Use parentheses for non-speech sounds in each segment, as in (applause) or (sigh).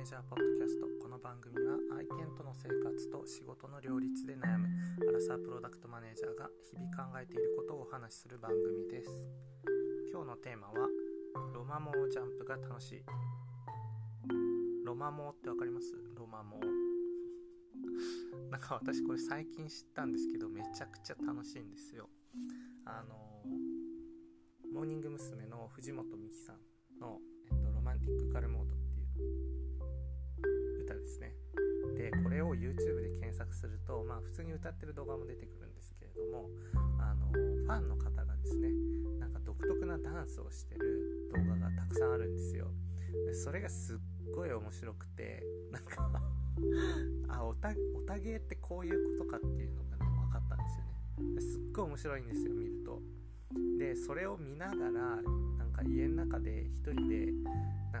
ネジャーポッドキャスト。この番組は愛犬との生活と仕事の両立で悩むアラサープロダクトマネージャーが日々考えていることをお話しする番組です。今日のテーマはロマモジャンプが楽しい。ロマモってわかります？ロマモ (laughs) なんか私これ最近知ったんですけどめちゃくちゃ楽しいんですよ。あのモーニング娘。の藤本美貴さんの、えっと、ロマンティックカルモードっていうですね。でこれを YouTube で検索するとまあ普通に歌ってる動画も出てくるんですけれどもあのファンの方がですねなんか独特なダンスをしてる動画がたくさんあるんですよ。でそれがすっごい面白くてなんかあおたおたげってこういうことかっていうのがね分かったんですよね。すっごい面白いんですよ見ると。でそれを見ながらなんか家の中で1人で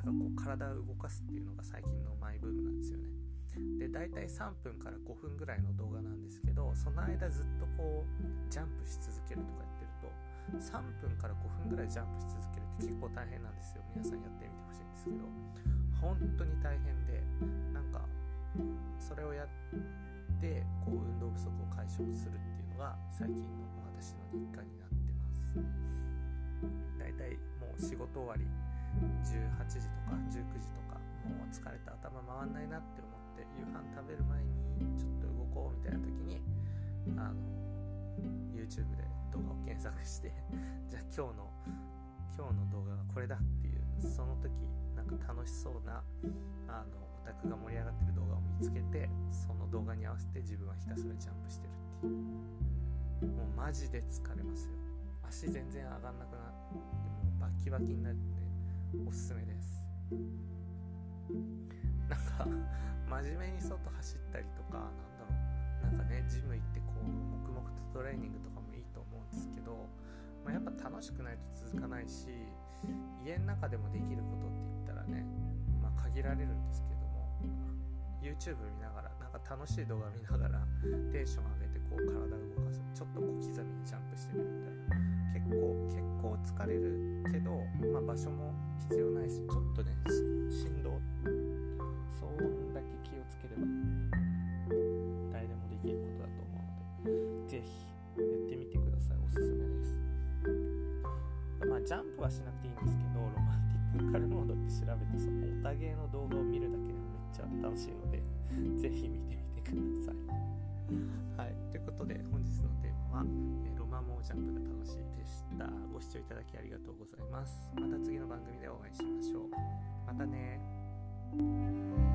なんかこう体を動かすっていうのが最近のマイブームなんですよね。で大体3分から5分ぐらいの動画なんですけどその間ずっとこうジャンプし続けるとか言ってると3分から5分ぐらいジャンプし続けるって結構大変なんですよ。皆さんやってみてほしいんですけど本当に大変でなんかそれをやってこう運動不足を解消するっていうのが最近の私の日課になってます。大体もう仕事終わり18時とか19時とかもう疲れて頭回んないなって思って夕飯食べる前にちょっと動こうみたいな時にあの YouTube で動画を検索して (laughs) じゃあ今日の今日の動画がこれだっていうその時なんか楽しそうなあのオタクが盛り上がってる動画を見つけてその動画に合わせて自分はひたすらジャンプしてるっていう。もうマジで疲れますよ。足全然上がんなくなってもうバキバキになる。んおすすめです。なんか真面目に外走ったりとかなんだろう。なんかねジム行ってこう黙々とトレーニングとかもいいと思うんですけど、まあ、やっぱ楽しくないと続かないし家の中でもできることって言ったらね、まあ、限られるんですけども YouTube 見ながらなんか楽しい動画見ながらテンション上げてこう体を動かす。ちょっと小刻みにジャンプしてみるみたいな。結構結構疲れるけど、まあ、場所も必要ないしちょっとね振動そんだけ気をつければ誰でもできることだと思うので是非やってみてください。おすすめです。まあジャンプはしなくていいんですけどロマンティックカルモードって調べてそのおたげの動画を見るだけでもめっちゃ楽しいので是非見てみてください。はい。ということで本日のテーマは、えロマンモージャンプでした。ご視聴いただきありがとうございます。また次の番組でお会いしましょう。またね。